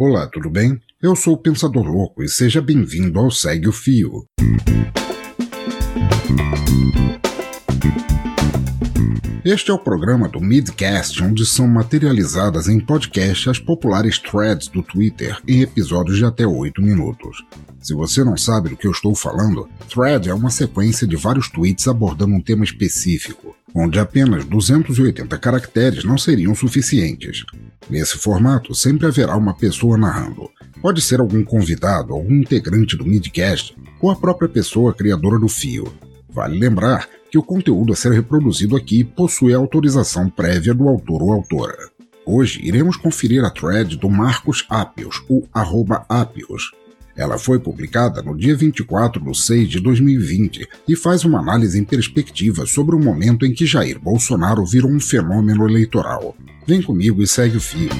Olá, tudo bem? Eu sou o Pensador Louco e seja bem-vindo ao Segue o Fio. Este é o programa do Midcast, onde são materializadas em podcast as populares threads do Twitter em episódios de até 8 minutos. Se você não sabe do que eu estou falando, thread é uma sequência de vários tweets abordando um tema específico, onde apenas 280 caracteres não seriam suficientes. Nesse formato, sempre haverá uma pessoa narrando. Pode ser algum convidado, algum integrante do Midcast ou a própria pessoa criadora do fio. Vale lembrar que o conteúdo a ser reproduzido aqui possui autorização prévia do autor ou autora. Hoje iremos conferir a thread do Marcos Apios, o arroba Apios. Ela foi publicada no dia 24 de 6 de 2020 e faz uma análise em perspectiva sobre o momento em que Jair Bolsonaro virou um fenômeno eleitoral. Vem comigo e segue o fio.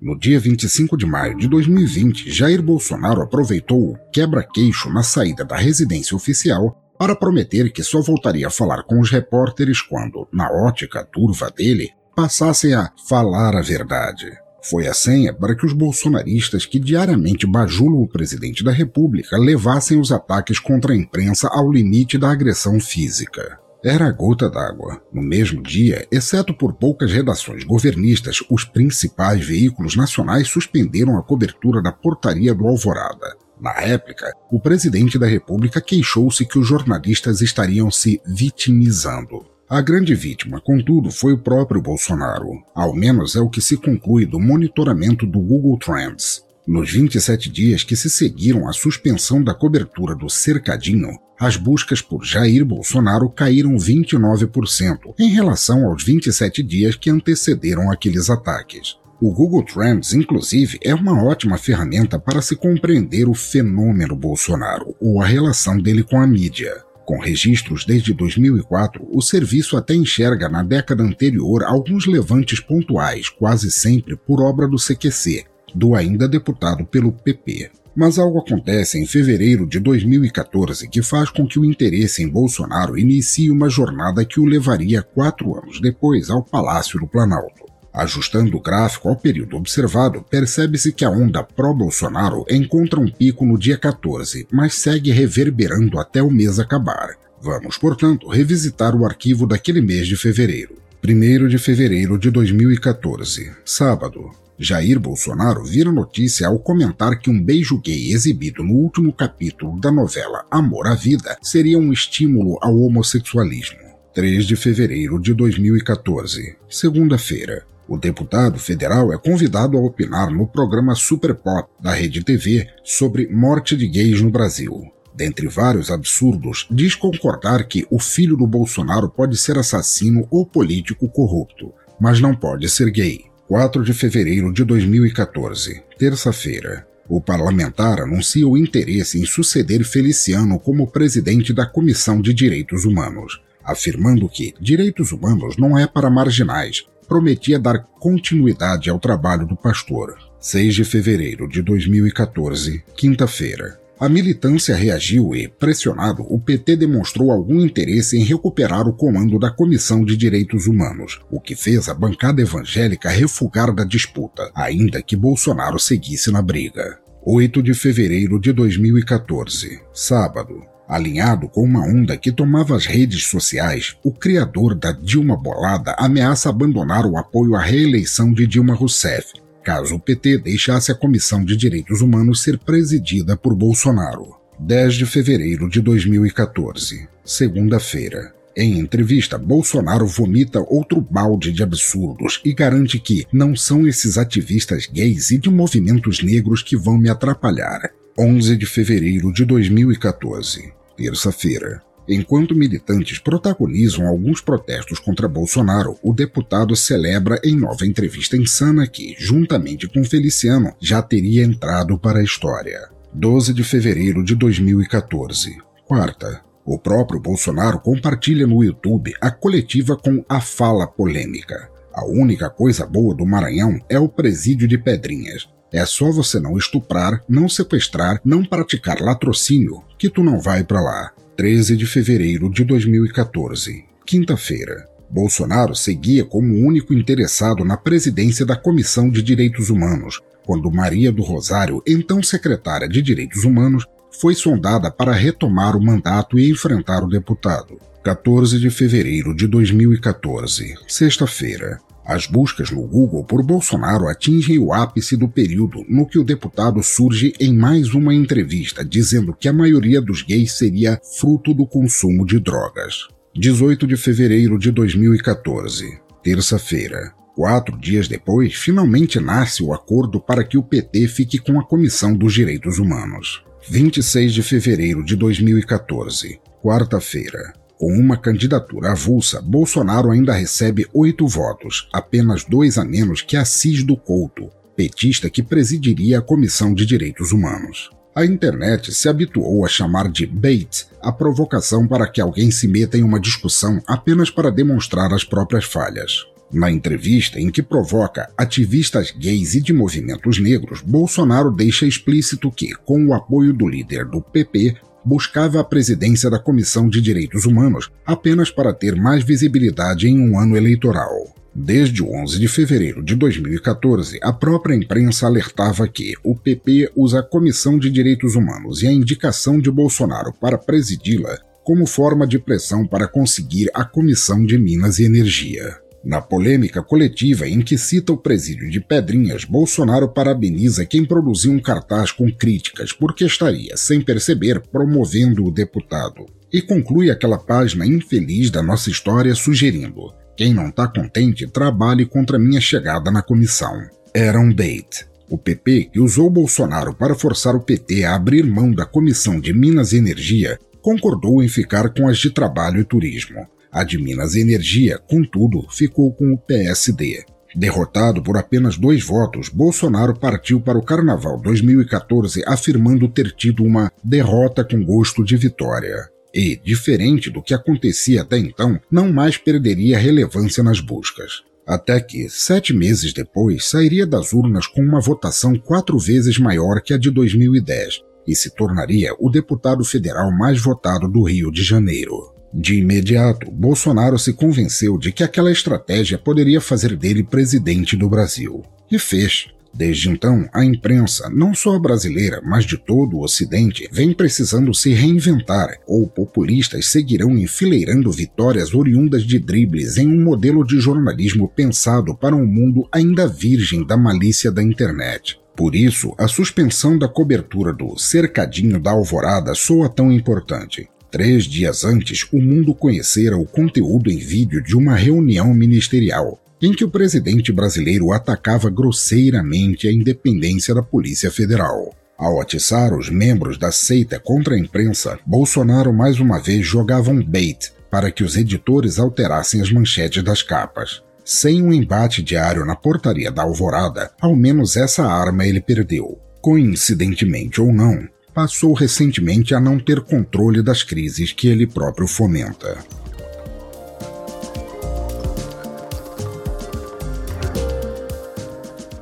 No dia 25 de maio de 2020, Jair Bolsonaro aproveitou o quebra-queixo na saída da residência oficial para prometer que só voltaria a falar com os repórteres quando, na ótica turva dele, passassem a falar a verdade. Foi a senha para que os bolsonaristas que diariamente bajulam o presidente da República levassem os ataques contra a imprensa ao limite da agressão física. Era a gota d'água. No mesmo dia, exceto por poucas redações governistas, os principais veículos nacionais suspenderam a cobertura da portaria do Alvorada. Na réplica, o presidente da República queixou-se que os jornalistas estariam se vitimizando. A grande vítima, contudo, foi o próprio Bolsonaro. Ao menos é o que se conclui do monitoramento do Google Trends. Nos 27 dias que se seguiram à suspensão da cobertura do cercadinho, as buscas por Jair Bolsonaro caíram 29% em relação aos 27 dias que antecederam aqueles ataques. O Google Trends, inclusive, é uma ótima ferramenta para se compreender o fenômeno Bolsonaro ou a relação dele com a mídia. Com registros desde 2004, o serviço até enxerga na década anterior alguns levantes pontuais, quase sempre por obra do CQC, do ainda deputado pelo PP. Mas algo acontece em fevereiro de 2014 que faz com que o interesse em Bolsonaro inicie uma jornada que o levaria quatro anos depois ao Palácio do Planalto. Ajustando o gráfico ao período observado, percebe-se que a onda pró-Bolsonaro encontra um pico no dia 14, mas segue reverberando até o mês acabar. Vamos, portanto, revisitar o arquivo daquele mês de fevereiro. 1 de fevereiro de 2014, sábado. Jair Bolsonaro vira notícia ao comentar que um beijo gay exibido no último capítulo da novela Amor à Vida seria um estímulo ao homossexualismo. 3 de fevereiro de 2014, segunda-feira. O deputado federal é convidado a opinar no programa Super Pop da Rede TV sobre morte de gays no Brasil. Dentre vários absurdos, diz concordar que o filho do Bolsonaro pode ser assassino ou político corrupto, mas não pode ser gay. 4 de fevereiro de 2014, terça-feira. O parlamentar anuncia o interesse em suceder Feliciano como presidente da Comissão de Direitos Humanos, afirmando que direitos humanos não é para marginais. Prometia dar continuidade ao trabalho do pastor. 6 de fevereiro de 2014, quinta-feira. A militância reagiu e, pressionado, o PT demonstrou algum interesse em recuperar o comando da Comissão de Direitos Humanos, o que fez a bancada evangélica refugar da disputa, ainda que Bolsonaro seguisse na briga. 8 de fevereiro de 2014, sábado. Alinhado com uma onda que tomava as redes sociais, o criador da Dilma Bolada ameaça abandonar o apoio à reeleição de Dilma Rousseff, caso o PT deixasse a Comissão de Direitos Humanos ser presidida por Bolsonaro. 10 de fevereiro de 2014, segunda-feira. Em entrevista, Bolsonaro vomita outro balde de absurdos e garante que não são esses ativistas gays e de movimentos negros que vão me atrapalhar. 11 de fevereiro de 2014, terça-feira. Enquanto militantes protagonizam alguns protestos contra Bolsonaro, o deputado celebra em nova entrevista insana que, juntamente com Feliciano, já teria entrado para a história. 12 de fevereiro de 2014, quarta. O próprio Bolsonaro compartilha no YouTube a coletiva com a fala polêmica. A única coisa boa do Maranhão é o presídio de Pedrinhas. É só você não estuprar, não sequestrar, não praticar latrocínio, que tu não vai para lá. 13 de fevereiro de 2014, Quinta-feira. Bolsonaro seguia como o único interessado na presidência da Comissão de Direitos Humanos, quando Maria do Rosário, então secretária de Direitos Humanos, foi sondada para retomar o mandato e enfrentar o deputado. 14 de fevereiro de 2014, sexta-feira. As buscas no Google por Bolsonaro atingem o ápice do período no que o deputado surge em mais uma entrevista dizendo que a maioria dos gays seria fruto do consumo de drogas. 18 de fevereiro de 2014, terça-feira. Quatro dias depois, finalmente nasce o acordo para que o PT fique com a Comissão dos Direitos Humanos. 26 de fevereiro de 2014, quarta-feira. Com uma candidatura avulsa, Bolsonaro ainda recebe oito votos, apenas dois a menos que Assis do Couto, petista que presidiria a Comissão de Direitos Humanos. A internet se habituou a chamar de bait a provocação para que alguém se meta em uma discussão apenas para demonstrar as próprias falhas. Na entrevista em que provoca ativistas gays e de movimentos negros, Bolsonaro deixa explícito que, com o apoio do líder do PP, buscava a presidência da Comissão de Direitos Humanos apenas para ter mais visibilidade em um ano eleitoral. Desde o 11 de fevereiro de 2014, a própria imprensa alertava que o PP usa a Comissão de Direitos Humanos e a indicação de Bolsonaro para presidi-la como forma de pressão para conseguir a Comissão de Minas e Energia. Na polêmica coletiva em que cita o presídio de Pedrinhas, Bolsonaro parabeniza quem produziu um cartaz com críticas porque estaria, sem perceber, promovendo o deputado. E conclui aquela página infeliz da nossa história sugerindo: quem não está contente, trabalhe contra minha chegada na comissão. Era um bait. O PP, que usou Bolsonaro para forçar o PT a abrir mão da Comissão de Minas e Energia, concordou em ficar com as de trabalho e turismo. A de Minas Energia, contudo, ficou com o PSD. Derrotado por apenas dois votos, Bolsonaro partiu para o Carnaval 2014 afirmando ter tido uma derrota com gosto de vitória. E, diferente do que acontecia até então, não mais perderia relevância nas buscas. Até que, sete meses depois, sairia das urnas com uma votação quatro vezes maior que a de 2010 e se tornaria o deputado federal mais votado do Rio de Janeiro. De imediato, Bolsonaro se convenceu de que aquela estratégia poderia fazer dele presidente do Brasil. E fez. Desde então, a imprensa, não só brasileira, mas de todo o Ocidente, vem precisando se reinventar, ou populistas seguirão enfileirando vitórias oriundas de dribles em um modelo de jornalismo pensado para um mundo ainda virgem da malícia da internet. Por isso, a suspensão da cobertura do cercadinho da alvorada soa tão importante. Três dias antes, o mundo conhecera o conteúdo em vídeo de uma reunião ministerial, em que o presidente brasileiro atacava grosseiramente a independência da Polícia Federal. Ao atiçar os membros da seita contra a imprensa, Bolsonaro mais uma vez jogava um bait para que os editores alterassem as manchetes das capas. Sem um embate diário na portaria da Alvorada, ao menos essa arma ele perdeu. Coincidentemente ou não, passou recentemente a não ter controle das crises que ele próprio fomenta.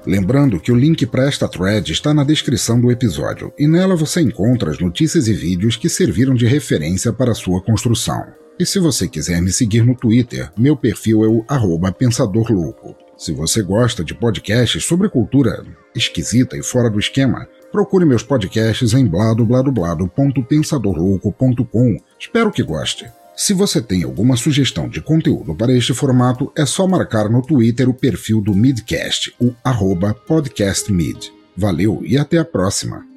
Lembrando que o link para esta thread está na descrição do episódio e nela você encontra as notícias e vídeos que serviram de referência para sua construção. E se você quiser me seguir no Twitter, meu perfil é o pensadorlouco. Se você gosta de podcasts sobre cultura esquisita e fora do esquema, Procure meus podcasts em bladobladoblado.pensadorlouco.com. Espero que goste. Se você tem alguma sugestão de conteúdo para este formato, é só marcar no Twitter o perfil do Midcast, o podcastmid. Valeu e até a próxima!